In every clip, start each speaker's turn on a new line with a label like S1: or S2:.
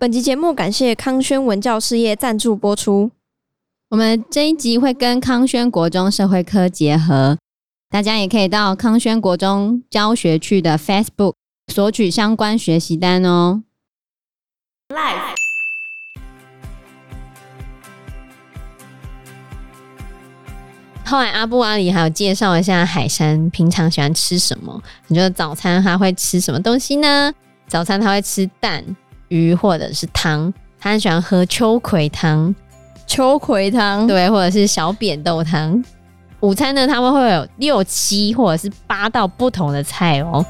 S1: 本集节目感谢康轩文教事业赞助播出。
S2: 我们这一集会跟康轩国中社会科结合，大家也可以到康轩国中教学区的 Facebook 索取相关学习单哦。Live。后来阿布阿里还有介绍一下海山平常喜欢吃什么？你觉得早餐他会吃什么东西呢？早餐他会吃蛋。鱼或者是汤，他很喜欢喝秋葵汤，
S1: 秋葵汤
S2: 对，或者是小扁豆汤。午餐呢，他们会有六七或者是八道不同的菜哦。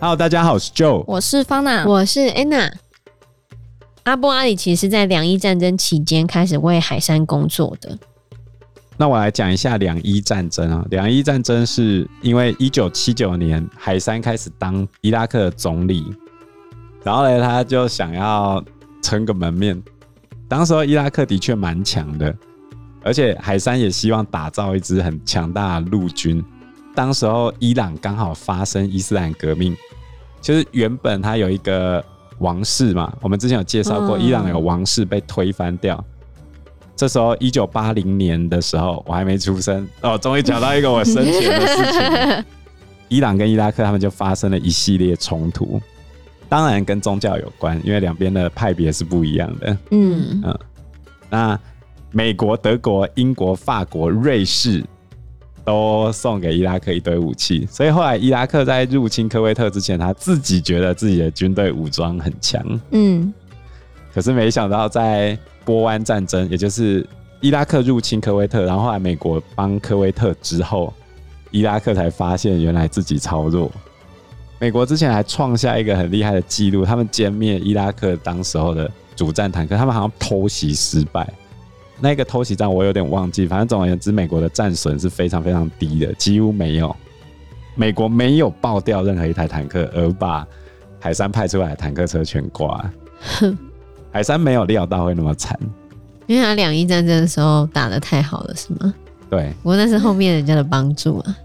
S3: Hello，大家好，我是 Joe，
S1: 我是方娜，
S2: 我是 Anna。阿布阿里其实在两伊战争期间开始为海山工作的。
S3: 那我来讲一下两伊战争啊。两伊战争是因为一九七九年海山开始当伊拉克的总理，然后呢，他就想要撑个门面。当时候伊拉克的确蛮强的，而且海山也希望打造一支很强大的陆军。当时候伊朗刚好发生伊斯兰革命，就是原本他有一个王室嘛，我们之前有介绍过，伊朗有王室被推翻掉。这时候，一九八零年的时候，我还没出生哦。终于讲到一个我生前的事情。伊朗跟伊拉克他们就发生了一系列冲突，当然跟宗教有关，因为两边的派别是不一样的。嗯嗯。那美国、德国、英国、法国、瑞士都送给伊拉克一堆武器，所以后来伊拉克在入侵科威特之前，他自己觉得自己的军队武装很强。嗯。可是没想到在波湾战争，也就是伊拉克入侵科威特，然后后来美国帮科威特之后，伊拉克才发现原来自己超弱。美国之前还创下一个很厉害的记录，他们歼灭伊拉克当时候的主战坦克，他们好像偷袭失败。那个偷袭战我有点忘记，反正总而言之，美国的战损是非常非常低的，几乎没有。美国没有爆掉任何一台坦克，而把海山派出来的坦克车全挂。海山没有料到会那么惨，
S2: 因为他两伊战争的时候打的太好了，是吗？
S3: 对，
S2: 不过那是后面人家的帮助啊。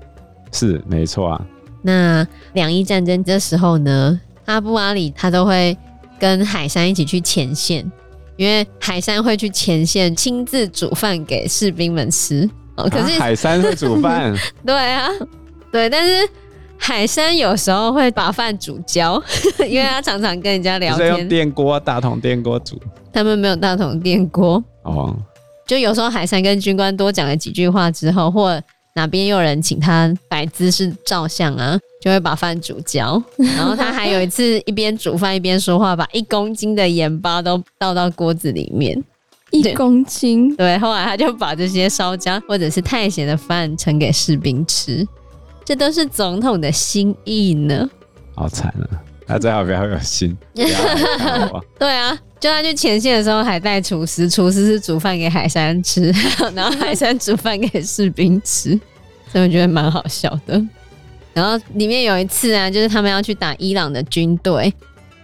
S3: 是，没错啊。
S2: 那两伊战争这时候呢，阿布阿里他都会跟海山一起去前线，因为海山会去前线亲自煮饭给士兵们吃。哦，可是、
S3: 啊、海山会煮饭？
S2: 对啊，对，但是。海山有时候会把饭煮焦，因为他常常跟人家聊天。
S3: 用电锅、大桶电锅煮。
S2: 他们没有大桶电锅。
S3: 哦。
S2: 就有时候海山跟军官多讲了几句话之后，或哪边有人请他摆姿势照相啊，就会把饭煮焦。然后他还有一次一边煮饭一边说话，把一公斤的盐巴都倒到锅子里面。
S1: 一公斤。
S2: 对，后来他就把这些烧焦或者是太咸的饭盛给士兵吃。这都是总统的心意呢，
S3: 好惨啊！他最好不要有心。
S2: 对啊，就他去前线的时候还带厨师，厨师是煮饭给海山吃，然后海山煮饭给士兵吃，所以我觉得蛮好笑的。然后里面有一次啊，就是他们要去打伊朗的军队，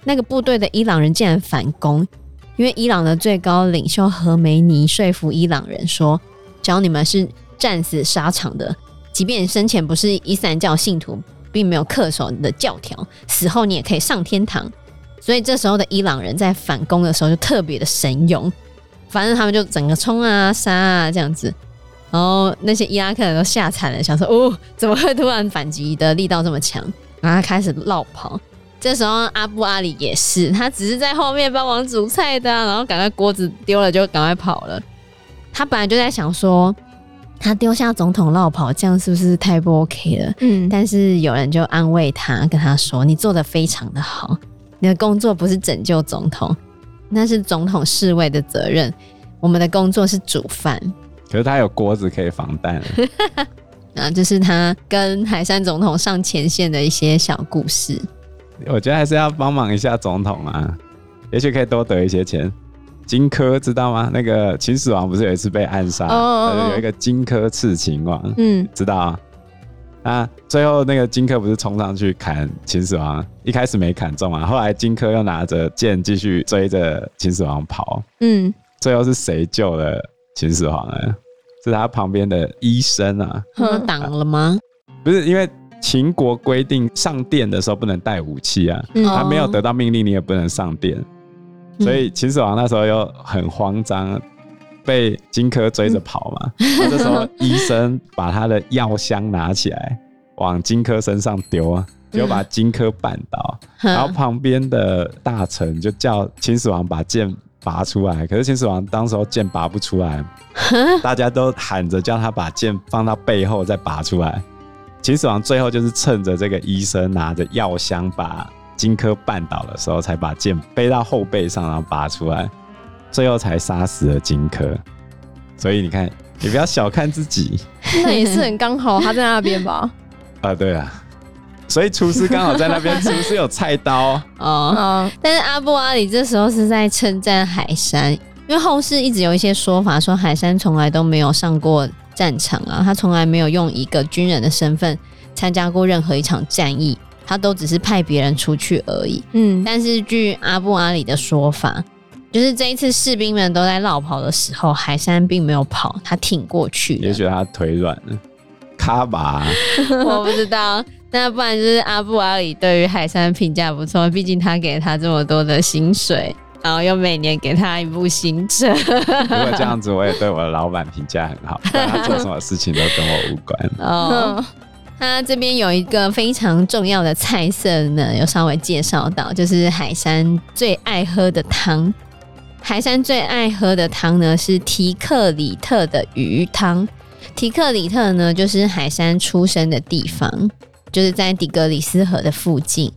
S2: 那个部队的伊朗人竟然反攻，因为伊朗的最高领袖何梅尼说服伊朗人说，只要你们是战死沙场的。即便生前不是伊斯兰教信徒，并没有恪守你的教条，死后你也可以上天堂。所以这时候的伊朗人在反攻的时候就特别的神勇，反正他们就整个冲啊杀啊这样子。然后那些伊拉克人都吓惨了，想说哦，怎么会突然反击的力道这么强？然后他开始落跑。这时候阿布阿里也是，他只是在后面帮忙煮菜的，然后赶快锅子丢了就赶快跑了。他本来就在想说。他丢下总统落跑，这样是不是太不 OK 了？嗯，但是有人就安慰他，跟他说：“你做的非常的好，你的工作不是拯救总统，那是总统侍卫的责任。我们的工作是煮饭。”
S3: 可是他有锅子可以防弹。
S2: 啊，这是他跟海山总统上前线的一些小故事。
S3: 我觉得还是要帮忙一下总统啊，也许可以多得一些钱。金科知道吗？那个秦始皇不是有一次被暗杀，oh, oh, oh. 有一个荆轲刺秦王，嗯，知道啊。那最后那个荆轲不是冲上去砍秦始皇，一开始没砍中啊，后来荆轲又拿着剑继续追着秦始皇跑，嗯，最后是谁救了秦始皇呢？是他旁边的医生啊，
S2: 挡了吗？
S3: 不是，因为秦国规定上殿的时候不能带武器啊，
S1: 嗯
S3: 他没有得到命令，你也不能上殿。所以秦始皇那时候又很慌张，被荆轲追着跑嘛。那这时候医生把他的药箱拿起来，往荆轲身上丢啊，就把荆轲绊倒。然后旁边的大臣就叫秦始皇把剑拔出来，可是秦始皇当时候剑拔不出来，大家都喊着叫他把剑放到背后再拔出来。秦始皇最后就是趁着这个医生拿着药箱把荆轲绊倒的时候，才把剑背到后背上，然后拔出来，最后才杀死了荆轲。所以你看，你不要小看自己，
S1: 那也是很刚好，他在那边吧？
S3: 啊，对啊，所以厨师刚好在那边，厨师有菜刀
S2: 哦。
S1: 嗯，
S2: 但是阿布阿里这时候是在称赞海山，因为后世一直有一些说法说海山从来都没有上过战场啊，他从来没有用一个军人的身份参加过任何一场战役。他都只是派别人出去而已。
S1: 嗯，
S2: 但是据阿布阿里的说法，就是这一次士兵们都在绕跑的时候，海山并没有跑，他挺过去。
S3: 也许他腿软了，卡吧？
S2: 我不知道。那不然就是阿布阿里对于海山评价不错，毕竟他给他这么多的薪水，然后又每年给他一部新车。如
S3: 果这样子，我也对我的老板评价很好，他做什么事情都跟我无关。
S2: 哦。他这边有一个非常重要的菜色呢，有稍微介绍到，就是海山最爱喝的汤。海山最爱喝的汤呢是提克里特的鱼汤。提克里特呢就是海山出生的地方，就是在底格里斯河的附近。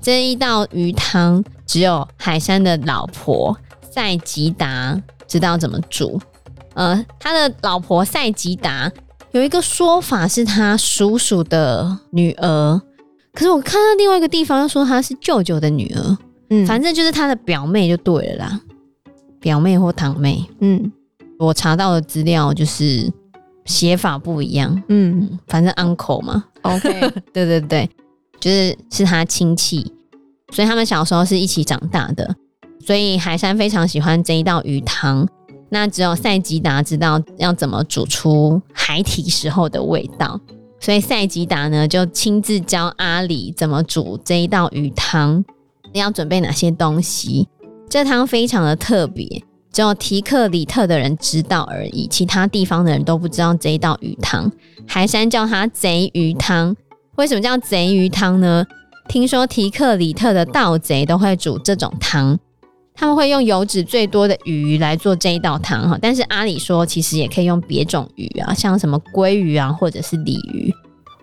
S2: 这一道鱼汤只有海山的老婆赛吉达知道怎么煮。呃，他的老婆赛吉达。有一个说法是他叔叔的女儿，可是我看到另外一个地方又说她是舅舅的女儿，嗯，反正就是他的表妹就对了啦，表妹或堂妹，嗯，我查到的资料就是写法不一样，嗯，反正 uncle 嘛，OK，对对对，就是是他亲戚，所以他们小时候是一起长大的，所以海山非常喜欢这一道鱼汤。那只有赛吉达知道要怎么煮出孩提时候的味道，所以赛吉达呢就亲自教阿里怎么煮这一道鱼汤，要准备哪些东西。这汤非常的特别，只有提克里特的人知道而已，其他地方的人都不知道这一道鱼汤。海山叫它贼鱼汤，为什么叫贼鱼汤呢？听说提克里特的盗贼都会煮这种汤。他们会用油脂最多的鱼来做这一道汤哈，但是阿里说其实也可以用别种鱼啊，像什么鲑鱼啊，或者是鲤鱼。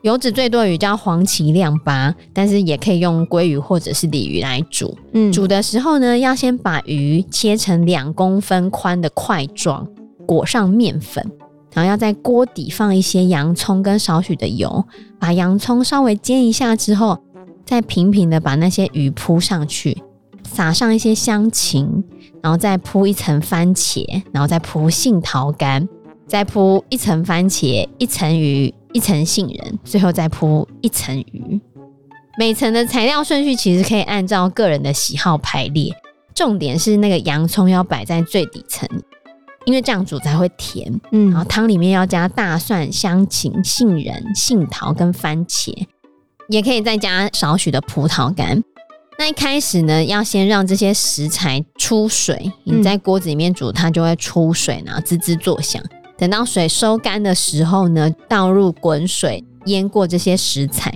S2: 油脂最多的鱼叫黄鳍亮巴，但是也可以用鲑鱼或者是鲤鱼来煮。嗯，煮的时候呢，要先把鱼切成两公分宽的块状，裹上面粉，然后要在锅底放一些洋葱跟少许的油，把洋葱稍微煎一下之后，再平平的把那些鱼铺上去。撒上一些香芹，然后再铺一层番茄，然后再铺杏桃干，再铺一层番茄，一层鱼，一层杏仁，最后再铺一层鱼。每层的材料顺序其实可以按照个人的喜好排列，重点是那个洋葱要摆在最底层，因为这样煮才会甜。嗯，然后汤里面要加大蒜、香芹、杏仁、杏桃跟番茄，也可以再加少许的葡萄干。那一开始呢，要先让这些食材出水。你在锅子里面煮，它就会出水，然后滋滋作响。等到水收干的时候呢，倒入滚水淹过这些食材，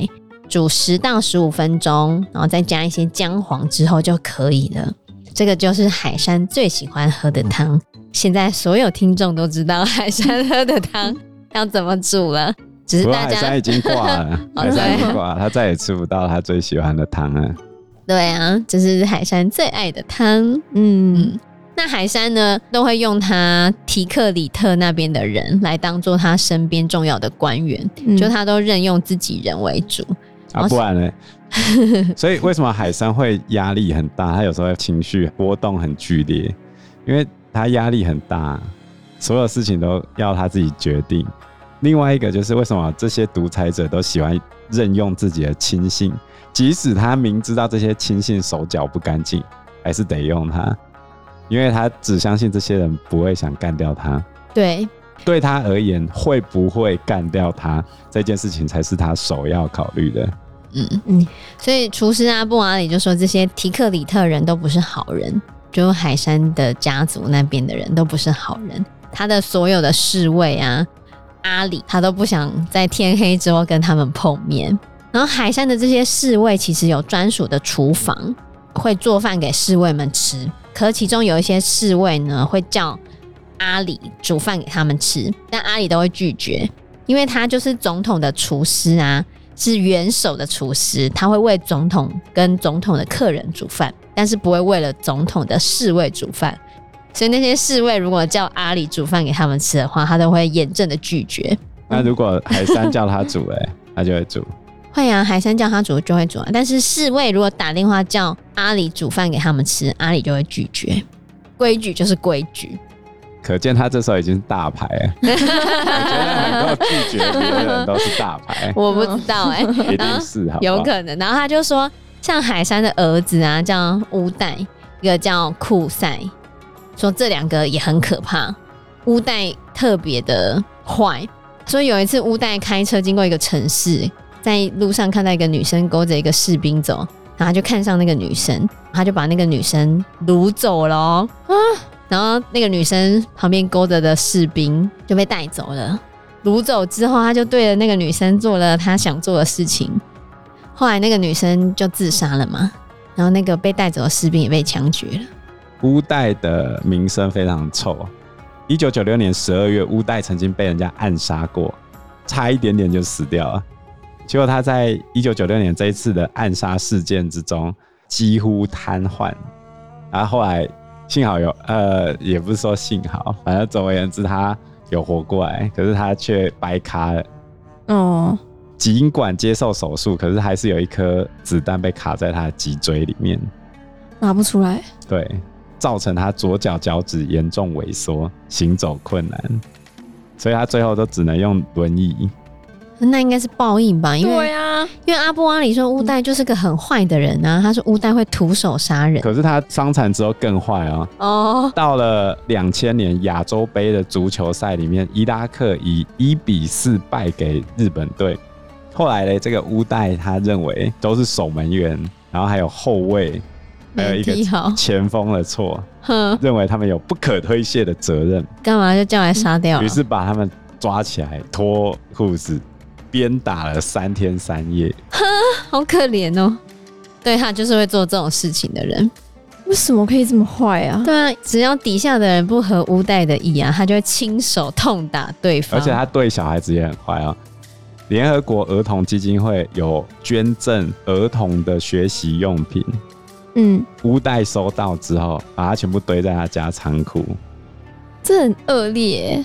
S2: 煮十到十五分钟，然后再加一些姜黄之后就可以了。这个就是海山最喜欢喝的汤。现在所有听众都知道海山喝的汤 要怎么煮了，只是大家
S3: 海山已经挂了，海山已经挂了，他再也吃不到他最喜欢的汤了。
S2: 对啊，这是海山最爱的汤。嗯，那海山呢，都会用他提克里特那边的人来当做他身边重要的官员，嗯、就他都任用自己人为主
S3: 啊，不然呢？所以为什么海山会压力很大？他有时候情绪波动很剧烈，因为他压力很大，所有事情都要他自己决定。另外一个就是为什么这些独裁者都喜欢任用自己的亲信？即使他明知道这些亲信手脚不干净，还是得用他，因为他只相信这些人不会想干掉他。
S2: 对，
S3: 对他而言，会不会干掉他这件事情才是他首要考虑的。
S2: 嗯嗯，所以厨师阿布阿里就说，这些提克里特人都不是好人，就海山的家族那边的人都不是好人。他的所有的侍卫啊，阿里他都不想在天黑之后跟他们碰面。然后海山的这些侍卫其实有专属的厨房，会做饭给侍卫们吃。可其中有一些侍卫呢，会叫阿里煮饭给他们吃，但阿里都会拒绝，因为他就是总统的厨师啊，是元首的厨师，他会为总统跟总统的客人煮饭，但是不会为了总统的侍卫煮饭。所以那些侍卫如果叫阿里煮饭给他们吃的话，他都会严正的拒绝。
S3: 那如果海山叫他煮，哎，他就会煮。
S2: 会啊，海山叫他煮就会煮啊。但是侍卫如果打电话叫阿里煮饭给他们吃，阿里就会拒绝。规矩就是规矩。
S3: 可见他这时候已经是大牌了。我觉得能够拒绝人都是大牌。
S2: 我不知道哎、欸，
S3: 一定是好，
S2: 有可能。然后他就说，像海山的儿子啊，叫乌代，一个叫库赛。说这两个也很可怕，乌代特别的坏，所以有一次乌代开车经过一个城市，在路上看到一个女生勾着一个士兵走，然后他就看上那个女生，他就把那个女生掳走了啊，然后那个女生旁边勾着的士兵就被带走了，掳走之后他就对着那个女生做了他想做的事情，后来那个女生就自杀了嘛，然后那个被带走的士兵也被枪决了。
S3: 乌代的名声非常臭。一九九六年十二月，乌代曾经被人家暗杀过，差一点点就死掉了。结果他在一九九六年这一次的暗杀事件之中几乎瘫痪，然后后来幸好有呃，也不是说幸好，反正总而言之他有活过来，可是他却白卡了。
S1: 哦，
S3: 尽管接受手术，可是还是有一颗子弹被卡在他的脊椎里面，
S1: 拿不出来。
S3: 对。造成他左脚脚趾严重萎缩，行走困难，所以他最后都只能用轮椅。
S2: 那应该是报应吧？因为
S1: 对啊，
S2: 因为阿布阿里说乌代就是个很坏的人啊，他说乌代会徒手杀人。
S3: 可是他伤残之后更坏啊！哦，到了两千年亚洲杯的足球赛里面，伊拉克以一比四败给日本队。后来呢，这个乌代他认为都是守门员，然后还有后卫。还有一个前锋的错，认为他们有不可推卸的责任，
S2: 干嘛就叫来杀掉？
S3: 于是把他们抓起来脱裤子，鞭打了三天三夜。
S2: 呵，好可怜哦！对，他就是会做这种事情的人。
S1: 为什么可以这么坏啊？
S2: 对啊，只要底下的人不合乌代的意啊，他就会亲手痛打对方。
S3: 而且他对小孩子也很坏啊。联合国儿童基金会有捐赠儿童的学习用品。
S1: 嗯，
S3: 乌代收到之后，把它全部堆在他家仓库，
S1: 这很恶劣，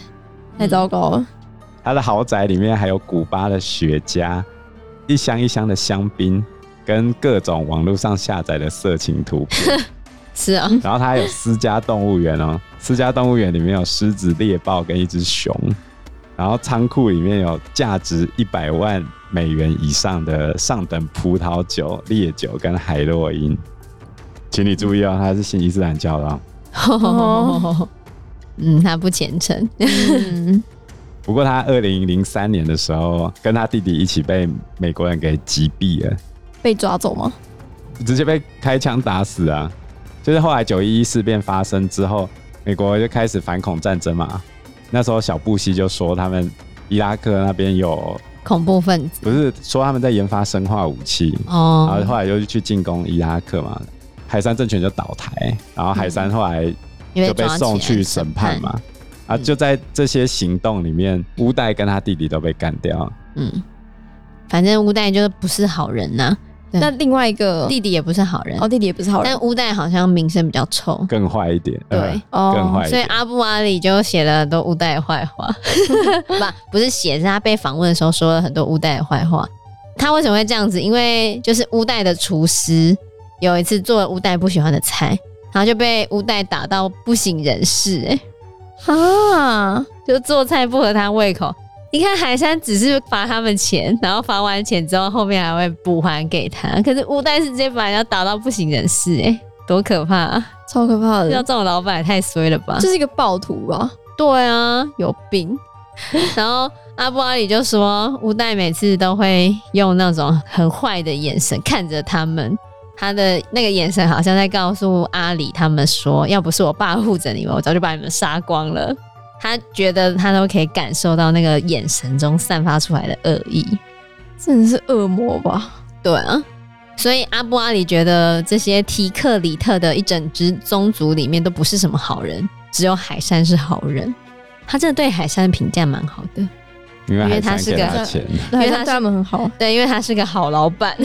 S1: 太糟糕了。
S3: 他的豪宅里面还有古巴的雪茄，一箱一箱的香槟，跟各种网络上下载的色情图片。
S2: 是啊，
S3: 然后他还有私家动物园哦，私家动物园里面有狮子、猎豹跟一只熊，然后仓库里面有价值一百万美元以上的上等葡萄酒、烈酒跟海洛因。请你注意哦，他是信伊斯兰教的
S2: 嗯，他不虔诚。嗯，
S3: 不过他二零零三年的时候，跟他弟弟一起被美国人给击毙了。
S1: 被抓走吗？
S3: 直接被开枪打死啊！就是后来九一一事变发生之后，美国就开始反恐战争嘛。那时候小布希就说他们伊拉克那边有
S2: 恐怖分子，
S3: 不是说他们在研发生化武器哦，然后后来又去进攻伊拉克嘛。海山政权就倒台，然后海山后来就被送去审判嘛，啊，就在这些行动里面，乌代跟他弟弟都被干掉。
S2: 嗯，反正乌代就是不是好人呐、啊。
S1: 那另外一个
S2: 弟弟也不是好人，
S1: 哦，弟弟也不是好人，
S2: 但乌代好像名声比较臭，
S3: 更坏一点。
S2: 对，
S3: 呃、更坏。
S2: 所以阿布阿里就写了很多乌代的坏话，不，不是写，是他被访问的时候说了很多乌代的坏话。他为什么会这样子？因为就是乌代的厨师。有一次做了乌代不喜欢的菜，然后就被乌代打到不省人事，欸，哎，啊，就做菜不合他胃口。你看海山只是罚他们钱，然后罚完钱之后，后面还会补还给他。可是乌代是直接把人家打到不省人事，欸，哎，多可怕啊！
S1: 超可怕的，
S2: 要这种老板也太衰了吧？
S1: 这是一个暴徒吧？
S2: 对啊，有病。然后阿布阿里就说，乌代每次都会用那种很坏的眼神看着他们，他的那个眼神好像在告诉阿里他们说，要不是我爸护着你们，我早就把你们杀光了。他觉得他都可以感受到那个眼神中散发出来的恶意，
S1: 真的是恶魔吧？
S2: 对啊，所以阿布阿里觉得这些提克里特的一整支宗族里面都不是什么好人，只有海山是好人。他真的对海山的评价蛮好的，
S3: 因为，
S2: 因为他是个，
S3: 因
S1: 为他对他们很好，
S2: 对，因为他是个好老板。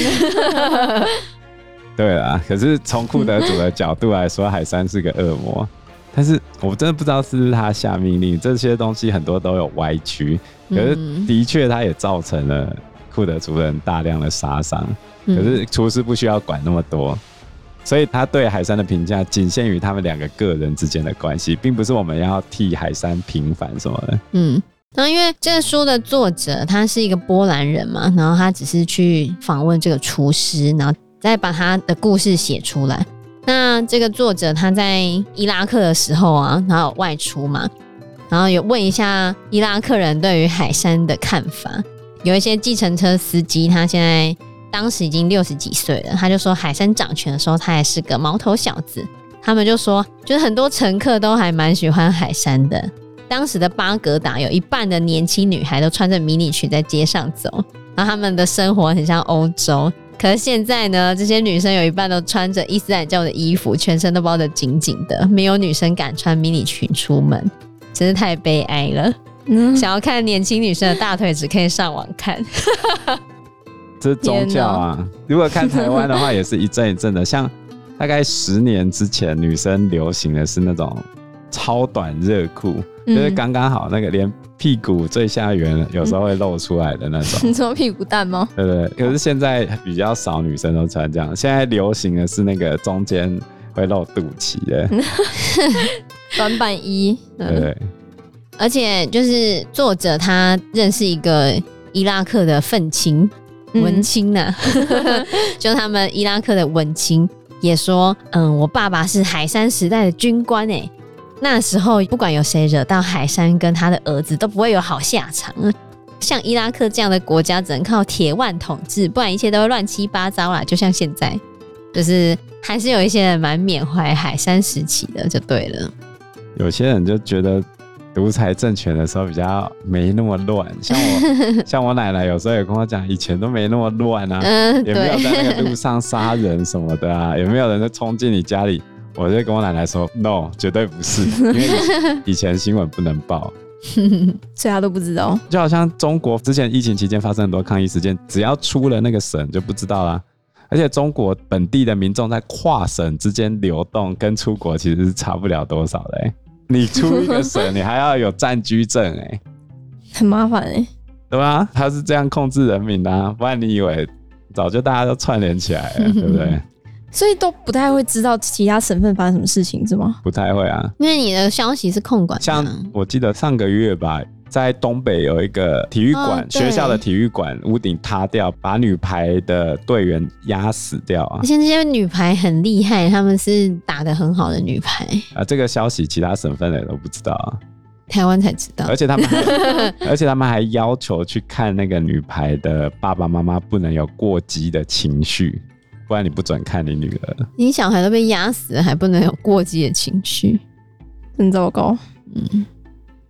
S3: 对啊，可是从库德族的角度来说，海山是个恶魔。但是我真的不知道是不是他下命令，这些东西很多都有歪曲。可是的确，他也造成了库德族人大量的杀伤。可是厨师不需要管那么多，所以他对海山的评价仅限于他们两个个人之间的关系，并不是我们要替海山平反什么的。
S2: 嗯，那因为这个书的作者他是一个波兰人嘛，然后他只是去访问这个厨师，然后再把他的故事写出来。那这个作者他在伊拉克的时候啊，然后外出嘛，然后有问一下伊拉克人对于海山的看法。有一些计程车司机，他现在当时已经六十几岁了，他就说海山掌权的时候，他还是个毛头小子。他们就说，就是很多乘客都还蛮喜欢海山的。当时的巴格达有一半的年轻女孩都穿着迷你裙在街上走，然后他们的生活很像欧洲。可是现在呢，这些女生有一半都穿着伊斯兰教的衣服，全身都包得紧紧的，没有女生敢穿迷你裙出门，真是太悲哀了。嗯，想要看年轻女生的大腿，只可以上网看。
S3: 这是宗教啊！如果看台湾的话，也是一阵一阵的。像大概十年之前，女生流行的是那种超短热裤，就是刚刚好那个连。屁股最下缘有时候会露出来的那种，
S1: 你说屁股蛋吗？
S3: 对对，可是现在比较少女生都穿这样，现在流行的是那个中间会露肚脐的
S1: 短版衣。
S3: 对，
S2: 而且就是作者他认识一个伊拉克的愤青文青呢、啊，嗯、就他们伊拉克的文青也说，嗯，我爸爸是海山时代的军官哎。那时候，不管有谁惹到海山跟他的儿子，都不会有好下场。像伊拉克这样的国家，只能靠铁腕统治，不然一切都会乱七八糟啦。就像现在，就是还是有一些人蛮缅怀海山时期的，就对了。
S3: 有些人就觉得独裁政权的时候比较没那么乱，像我，像我奶奶有时候也跟我讲，以前都没那么乱啊，嗯，也没有在那个路上杀人什么的啊，也没有人就冲进你家里。我就跟我奶奶说：“No，绝对不是，因为以前新闻不能报，
S1: 所以他都不知道。
S3: 就好像中国之前疫情期间发生很多抗议事件，只要出了那个省就不知道啦。而且中国本地的民众在跨省之间流动，跟出国其实是差不了多少的、欸。你出一个省，你还要有暂居证、欸，哎，
S1: 很麻烦哎、欸，
S3: 对吧？他是这样控制人民的、啊，不然你以为早就大家都串联起来了，对不对？”
S1: 所以都不太会知道其他省份发生什么事情，是吗？
S3: 不太会啊，
S2: 因为你的消息是控管。
S3: 像我记得上个月吧，在东北有一个体育馆，哦、学校的体育馆屋顶塌掉，把女排的队员压死掉啊！
S2: 而且这些女排很厉害，他们是打得很好的女排
S3: 啊。这个消息其他省份的人都不知道啊，
S2: 台湾才知道。
S3: 而且他们还，而且他们还要求去看那个女排的爸爸妈妈不能有过激的情绪。不然你不准看你女儿，
S2: 你小孩都被压死了，还不能有过激的情绪，
S1: 真糟糕。
S2: 嗯，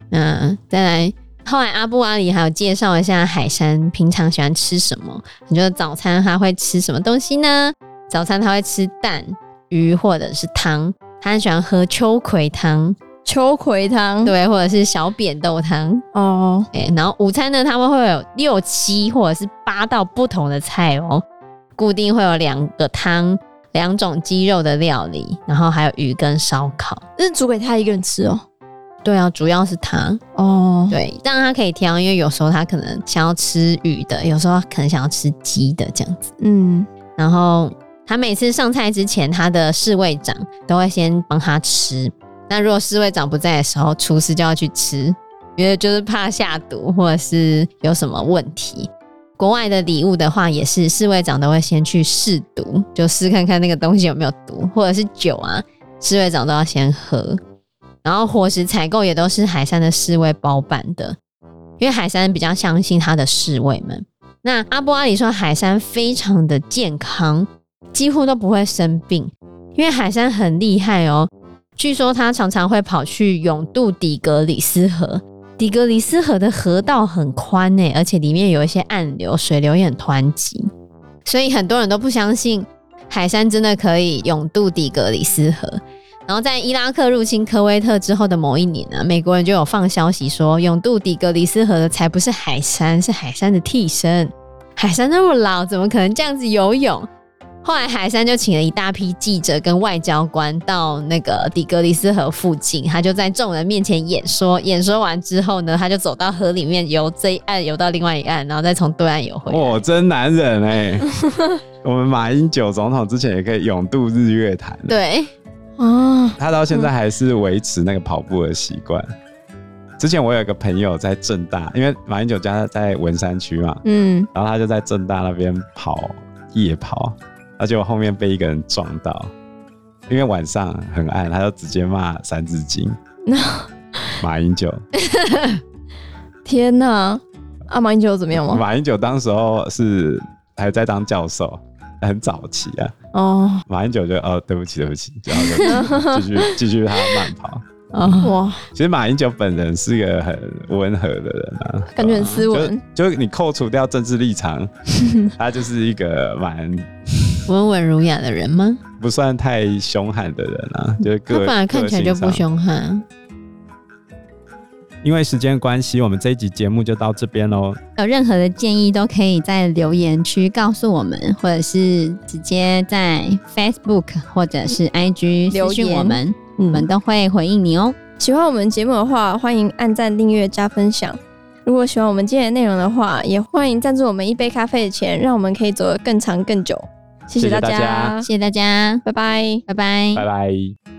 S2: 那再来，后来阿布阿里还有介绍一下海山平常喜欢吃什么。你觉得早餐他会吃什么东西呢？早餐他会吃蛋、鱼或者是汤，他很喜欢喝秋葵汤。
S1: 秋葵汤，
S2: 对，或者是小扁豆汤。哦，哎、欸，然后午餐呢，他们会有六七或者是八道不同的菜哦。固定会有两个汤，两种鸡肉的料理，然后还有鱼跟烧烤。
S1: 那是煮给他一个人吃哦？
S2: 对啊，主要是他哦。对，这样他可以挑，因为有时候他可能想要吃鱼的，有时候可能想要吃鸡的这样子。嗯，然后他每次上菜之前，他的侍卫长都会先帮他吃。那如果侍卫长不在的时候，厨师就要去吃，因为就是怕下毒或者是有什么问题。国外的礼物的话，也是侍卫长都会先去试毒，就试看看那个东西有没有毒，或者是酒啊，侍卫长都要先喝。然后伙食采购也都是海山的侍卫包办的，因为海山比较相信他的侍卫们。那阿波阿里说，海山非常的健康，几乎都不会生病，因为海山很厉害哦。据说他常常会跑去永渡底格里斯河，底格里斯河的河道很宽诶，而且里面有一些暗流，水流也很湍急，所以很多人都不相信海山真的可以永渡底格里斯河。然后在伊拉克入侵科威特之后的某一年呢，美国人就有放消息说，永渡底格里斯河的才不是海山，是海山的替身。海山那么老，怎么可能这样子游泳？后来海山就请了一大批记者跟外交官到那个底格里斯河附近，他就在众人面前演说。演说完之后呢，他就走到河里面，游这一岸游到另外一岸，然后再从对岸游回来。
S3: 哦，真男人哎！我们马英九总统之前也可以勇渡日月潭。
S2: 对。
S1: 哦，
S3: 他到现在还是维持那个跑步的习惯。之前我有一个朋友在正大，因为马英九家在文山区嘛，嗯，然后他就在正大那边跑夜跑，而且我后面被一个人撞到，因为晚上很暗，他就直接骂《三字经》。马英九，
S1: 天哪！啊，马英九怎么样吗？
S3: 马英九当时候是还在当教授。很早期啊，哦，马英九就哦，对不起，对不起，然后就 继续继续他慢跑。哇，其实马英九本人是一个很温和的人啊，
S1: 感觉很斯文。
S3: 就你扣除掉政治立场，他就是一个蛮
S2: 温文儒雅的人吗？
S3: 不算太凶悍的人啊，就是个他
S2: 本来看起来就不凶悍。
S3: 因为时间关系，我们这一集节目就到这边喽。
S2: 有任何的建议都可以在留言区告诉我们，或者是直接在 Facebook 或者是 IG 留言我们，我们都会回应你哦。
S1: 喜欢我们节目的话，欢迎按赞、订阅、加分享。如果喜欢我们今天的内容的话，也欢迎赞助我们一杯咖啡的钱，让我们可以走得更长更久。谢谢大家，
S2: 谢谢大家，
S1: 拜拜，
S2: 拜拜，
S3: 拜拜。